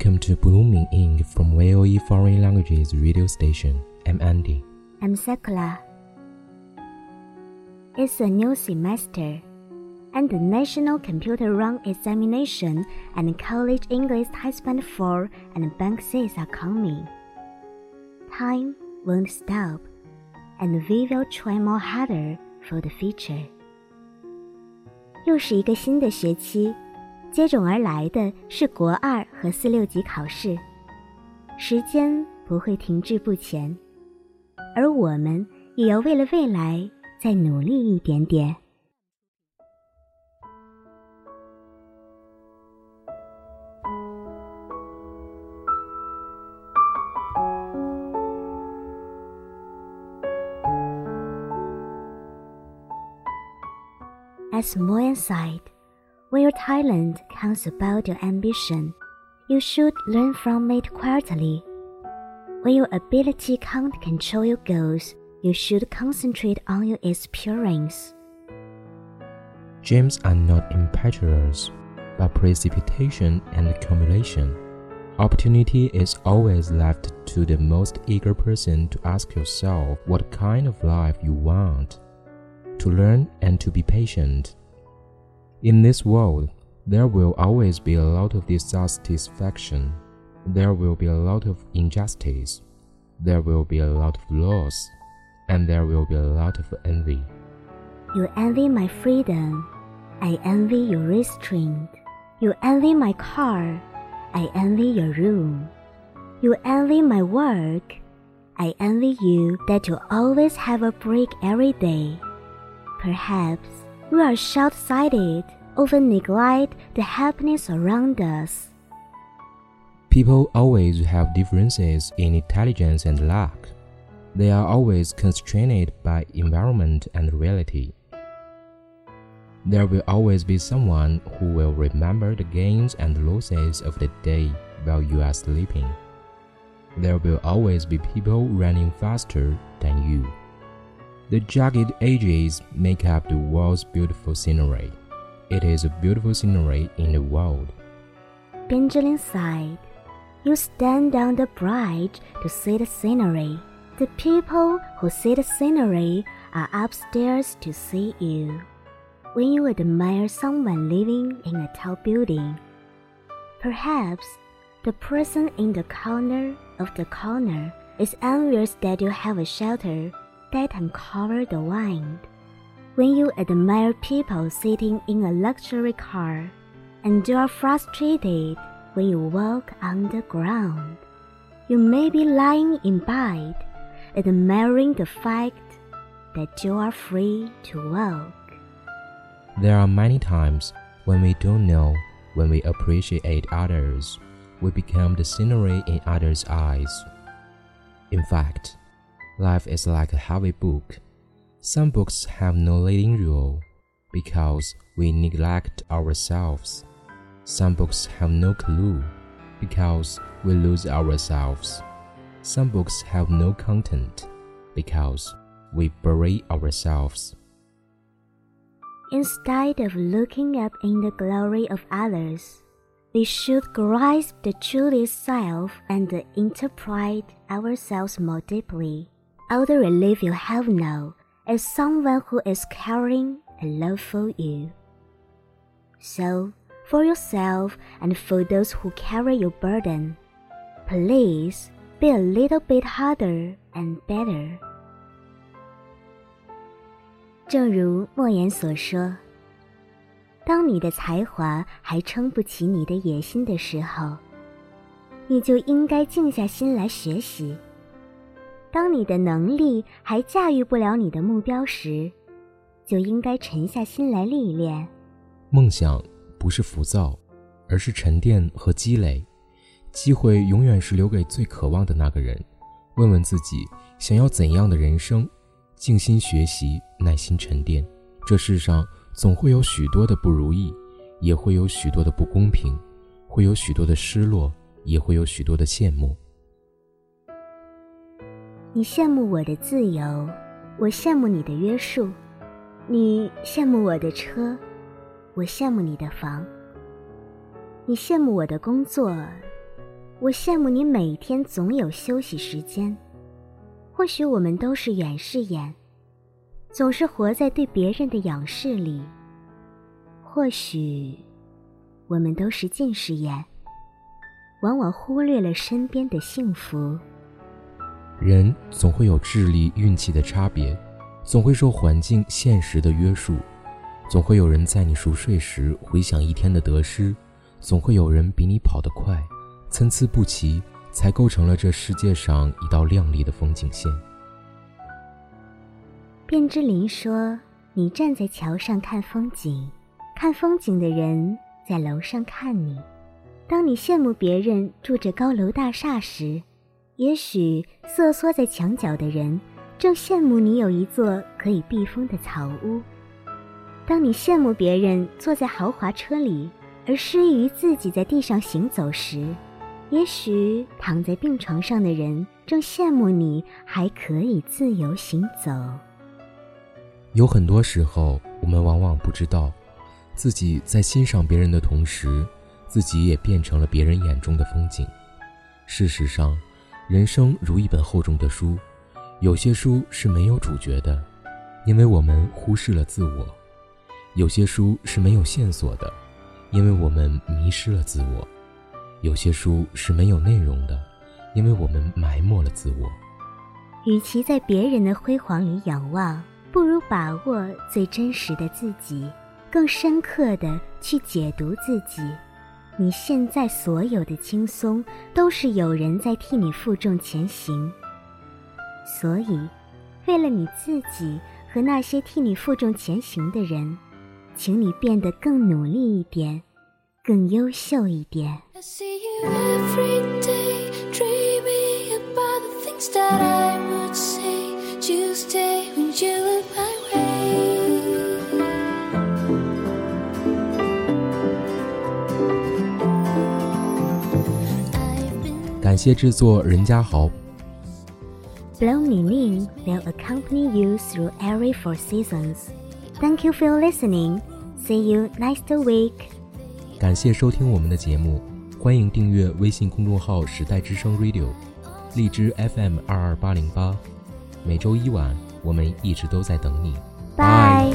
Welcome to Blooming Ink from VOE Foreign Languages radio station. I'm Andy. I'm Sakura. It's a new semester, and the National Computer Rank Examination and College English Husband 4 and Band 6 are coming. Time won't stop, and we will try more harder for the future. 又是一个新的学期。接踵而来的是国二和四六级考试，时间不会停滞不前。而我们也要为了未来再努力一点点。As moyen side when your talent comes about your ambition, you should learn from it quietly. When your ability can't control your goals, you should concentrate on your experience. Dreams are not impetuous, but precipitation and accumulation. Opportunity is always left to the most eager person to ask yourself what kind of life you want, to learn and to be patient. In this world, there will always be a lot of dissatisfaction. There will be a lot of injustice. There will be a lot of loss. And there will be a lot of envy. You envy my freedom. I envy your restraint. You envy my car. I envy your room. You envy my work. I envy you that you always have a break every day. Perhaps we are short sighted, often neglect the happiness around us. People always have differences in intelligence and luck. They are always constrained by environment and reality. There will always be someone who will remember the gains and losses of the day while you are sleeping. There will always be people running faster than you. The jagged edges make up the world's beautiful scenery. It is a beautiful scenery in the world. Bian Zhilin sighed. You stand on the bridge to see the scenery. The people who see the scenery are upstairs to see you. When you admire someone living in a tall building, perhaps the person in the corner of the corner is envious that you have a shelter that uncover the wind. When you admire people sitting in a luxury car, and you are frustrated when you walk on the ground, you may be lying in bed, admiring the fact that you are free to walk. There are many times when we don't know, when we appreciate others, we become the scenery in others' eyes. In fact, life is like a heavy book. Some books have no leading rule because we neglect ourselves. Some books have no clue because we lose ourselves. Some books have no content because we bury ourselves. Instead of looking up in the glory of others, we should grasp the truest self and interpret ourselves more deeply All the relief you have now is someone who is caring and love for you. So, for yourself and for those who carry your burden, please be a little bit harder and better. 正如莫言所说。当你的才华还撑不起你的野心的时候，你就应该静下心来学习； 当你的能力还驾驭不了你的目标时，就应该沉下心来历练。梦想不是浮躁，而是沉淀和积累。机会永远是留给最渴望的那个人。问问自己，想要怎样的人生？静心学习，耐心沉淀。这世上。总会有许多的不如意，也会有许多的不公平，会有许多的失落，也会有许多的羡慕。你羡慕我的自由，我羡慕你的约束；你羡慕我的车，我羡慕你的房；你羡慕我的工作，我羡慕你每天总有休息时间。或许我们都是远视眼。总是活在对别人的仰视里。或许，我们都是近视眼，往往忽略了身边的幸福。人总会有智力、运气的差别，总会受环境、现实的约束，总会有人在你熟睡时回想一天的得失，总会有人比你跑得快，参差不齐，才构成了这世界上一道亮丽的风景线。卞之琳说：“你站在桥上看风景，看风景的人在楼上看你。当你羡慕别人住着高楼大厦时，也许瑟缩在墙角的人正羡慕你有一座可以避风的草屋。当你羡慕别人坐在豪华车里，而失意于自己在地上行走时，也许躺在病床上的人正羡慕你还可以自由行走。”有很多时候，我们往往不知道，自己在欣赏别人的同时，自己也变成了别人眼中的风景。事实上，人生如一本厚重的书，有些书是没有主角的，因为我们忽视了自我；有些书是没有线索的，因为我们迷失了自我；有些书是没有内容的，因为我们埋没了自我。与其在别人的辉煌里仰望。不如把握最真实的自己，更深刻的去解读自己。你现在所有的轻松，都是有人在替你负重前行。所以，为了你自己和那些替你负重前行的人，请你变得更努力一点，更优秀一点。感谢制作任家豪。Blow Me Ning will accompany you through every four seasons. Thank you for listening. See you next week. 感谢收听我们的节目，欢迎订阅微信公众号“时代之声 Radio”，荔枝 FM 二二八零八。每周一晚，我们一直都在等你。Bye.